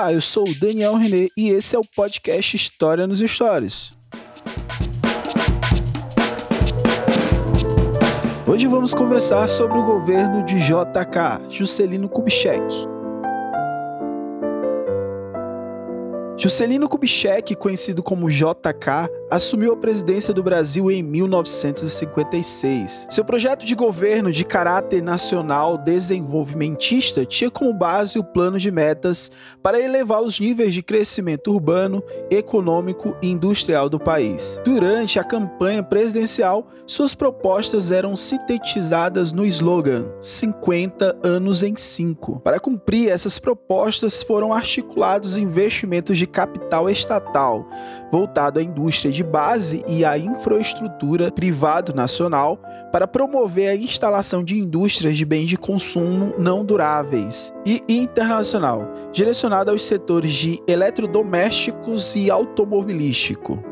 Olá, eu sou o Daniel René e esse é o podcast História nos Stories. Hoje vamos conversar sobre o governo de JK, Juscelino Kubitschek. Juscelino Kubitschek, conhecido como JK, assumiu a presidência do Brasil em 1956. Seu projeto de governo de caráter nacional desenvolvimentista tinha como base o plano de metas para elevar os níveis de crescimento urbano, econômico e industrial do país. Durante a campanha presidencial, suas propostas eram sintetizadas no slogan 50 anos em 5. Para cumprir essas propostas, foram articulados investimentos de capital estatal, voltado à indústria de base e à infraestrutura privado nacional, para promover a instalação de indústrias de bens de consumo não duráveis e internacional, direcionado aos setores de eletrodomésticos e automobilístico.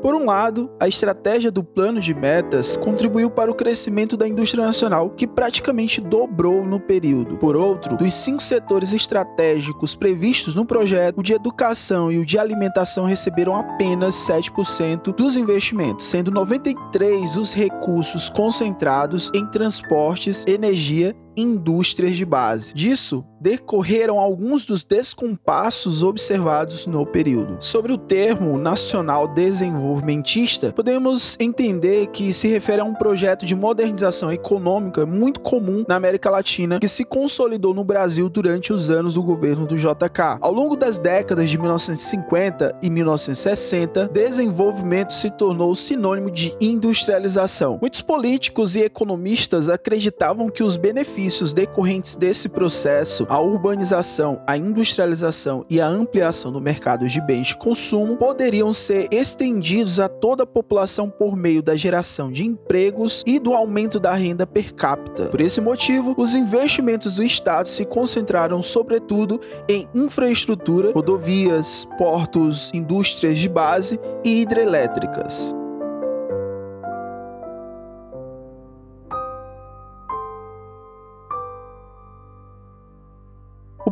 Por um lado, a estratégia do plano de metas contribuiu para o crescimento da indústria nacional, que praticamente dobrou no período. Por outro, dos cinco setores estratégicos previstos no projeto, o de educação e o de alimentação receberam apenas 7% dos investimentos, sendo 93% os recursos concentrados em transportes, energia indústrias de base. Disso decorreram alguns dos descompassos observados no período. Sobre o termo nacional desenvolvimentista, podemos entender que se refere a um projeto de modernização econômica muito comum na América Latina que se consolidou no Brasil durante os anos do governo do JK. Ao longo das décadas de 1950 e 1960, desenvolvimento se tornou sinônimo de industrialização. Muitos políticos e economistas acreditavam que os benefícios benefícios decorrentes desse processo, a urbanização, a industrialização e a ampliação do mercado de bens de consumo poderiam ser estendidos a toda a população por meio da geração de empregos e do aumento da renda per capita. Por esse motivo, os investimentos do Estado se concentraram sobretudo em infraestrutura, rodovias, portos, indústrias de base e hidrelétricas.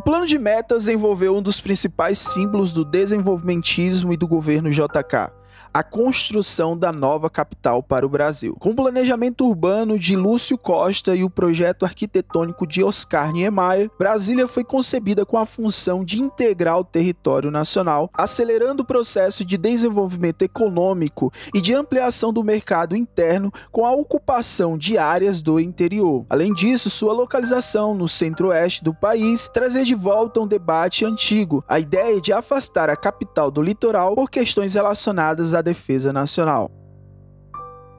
Plano de metas envolveu um dos principais símbolos do desenvolvimentismo e do governo JK, a construção da nova capital para o Brasil. Com o planejamento urbano de Lúcio Costa e o projeto arquitetônico de Oscar Niemeyer, Brasília foi concebida com a função de integrar o território nacional, acelerando o processo de desenvolvimento econômico e de ampliação do mercado interno com a ocupação de áreas do interior. Além disso, sua localização no centro-oeste do país trazer de volta um debate antigo, a ideia de afastar a capital do litoral por questões relacionadas à defesa nacional.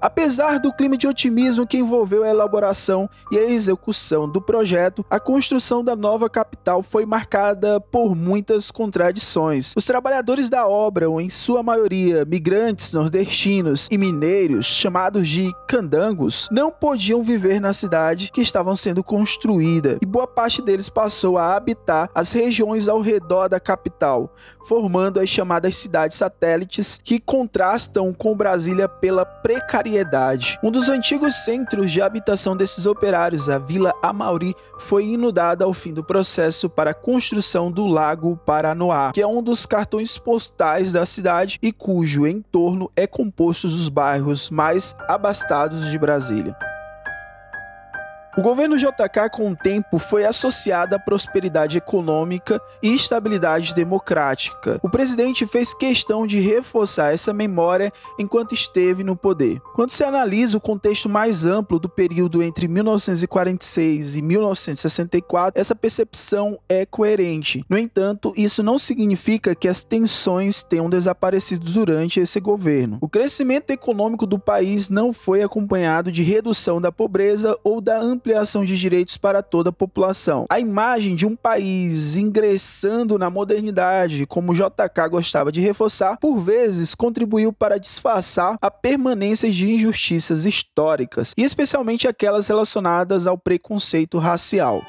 Apesar do clima de otimismo que envolveu a elaboração e a execução do projeto, a construção da nova capital foi marcada por muitas contradições. Os trabalhadores da obra, em sua maioria migrantes nordestinos e mineiros, chamados de candangos, não podiam viver na cidade que estavam sendo construída, e boa parte deles passou a habitar as regiões ao redor da capital, formando as chamadas cidades satélites que contrastam com Brasília pela precariedade um dos antigos centros de habitação desses operários, a Vila Amauri, foi inundada ao fim do processo para a construção do Lago Paranoá, que é um dos cartões postais da cidade e cujo entorno é composto dos bairros mais abastados de Brasília. O governo JK, com o tempo, foi associado à prosperidade econômica e estabilidade democrática. O presidente fez questão de reforçar essa memória enquanto esteve no poder. Quando se analisa o contexto mais amplo do período entre 1946 e 1964, essa percepção é coerente. No entanto, isso não significa que as tensões tenham desaparecido durante esse governo. O crescimento econômico do país não foi acompanhado de redução da pobreza ou da ampliação ampliação de direitos para toda a população. A imagem de um país ingressando na modernidade, como JK gostava de reforçar, por vezes contribuiu para disfarçar a permanência de injustiças históricas, e especialmente aquelas relacionadas ao preconceito racial.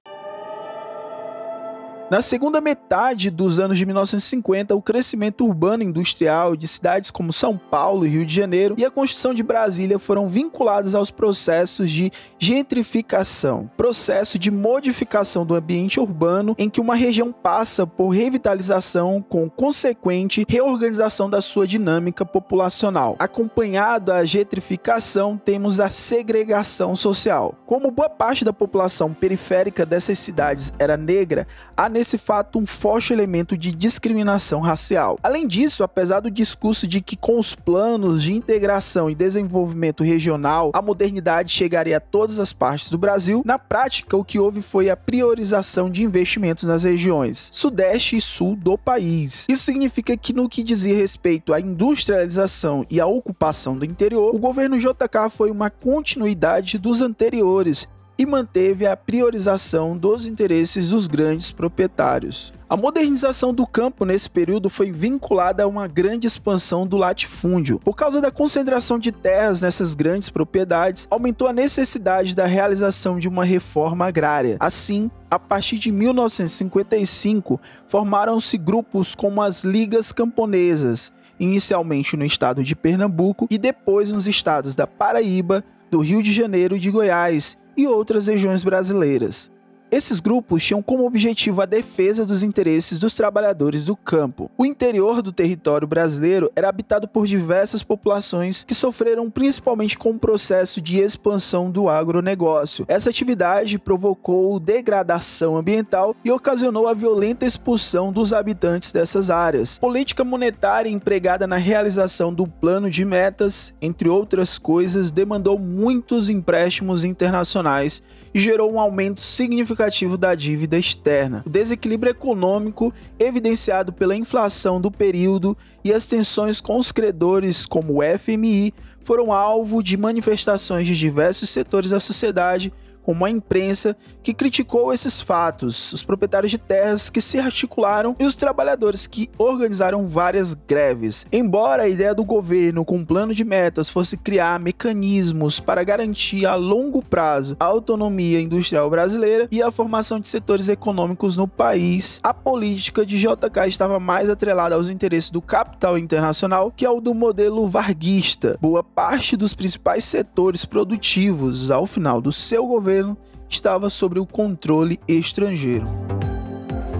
Na segunda metade dos anos de 1950, o crescimento urbano e industrial de cidades como São Paulo e Rio de Janeiro e a construção de Brasília foram vinculados aos processos de gentrificação, processo de modificação do ambiente urbano em que uma região passa por revitalização com consequente reorganização da sua dinâmica populacional. Acompanhado a gentrificação, temos a segregação social. Como boa parte da população periférica dessas cidades era negra, há nesse fato um forte elemento de discriminação racial. Além disso, apesar do discurso de que com os planos de integração e desenvolvimento regional a modernidade chegaria a todas as partes do Brasil, na prática o que houve foi a priorização de investimentos nas regiões sudeste e sul do país. Isso significa que no que dizia respeito à industrialização e à ocupação do interior, o governo JK foi uma continuidade dos anteriores, e manteve a priorização dos interesses dos grandes proprietários. A modernização do campo nesse período foi vinculada a uma grande expansão do latifúndio. Por causa da concentração de terras nessas grandes propriedades, aumentou a necessidade da realização de uma reforma agrária. Assim, a partir de 1955, formaram-se grupos como as Ligas Camponesas, inicialmente no estado de Pernambuco e depois nos estados da Paraíba, do Rio de Janeiro e de Goiás, e outras regiões brasileiras. Esses grupos tinham como objetivo a defesa dos interesses dos trabalhadores do campo. O interior do território brasileiro era habitado por diversas populações que sofreram principalmente com o processo de expansão do agronegócio. Essa atividade provocou degradação ambiental e ocasionou a violenta expulsão dos habitantes dessas áreas. Política monetária empregada na realização do plano de metas, entre outras coisas, demandou muitos empréstimos internacionais e gerou um aumento significativo da dívida externa. O desequilíbrio econômico, evidenciado pela inflação do período e as tensões com os credores, como o FMI, foram alvo de manifestações de diversos setores da sociedade como a imprensa, que criticou esses fatos, os proprietários de terras que se articularam e os trabalhadores que organizaram várias greves. Embora a ideia do governo com um plano de metas fosse criar mecanismos para garantir a longo prazo a autonomia industrial brasileira e a formação de setores econômicos no país, a política de JK estava mais atrelada aos interesses do capital internacional que ao do modelo varguista. Boa parte dos principais setores produtivos ao final do seu governo governo estava sob o controle estrangeiro.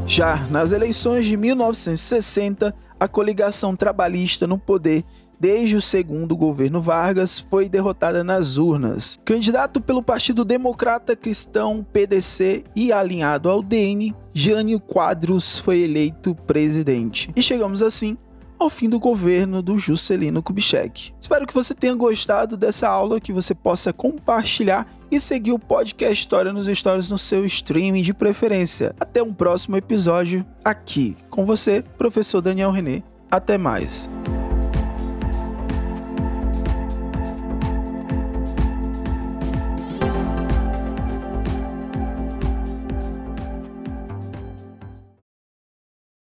Já nas eleições de 1960, a coligação trabalhista no poder desde o segundo governo Vargas foi derrotada nas urnas. Candidato pelo Partido Democrata Cristão PDC e alinhado ao DN, Jânio Quadros foi eleito presidente. E chegamos assim ao fim do governo do Juscelino Kubitschek. Espero que você tenha gostado dessa aula, que você possa compartilhar e seguir o podcast História nos Stories no seu streaming de preferência. Até um próximo episódio aqui com você, professor Daniel René. Até mais.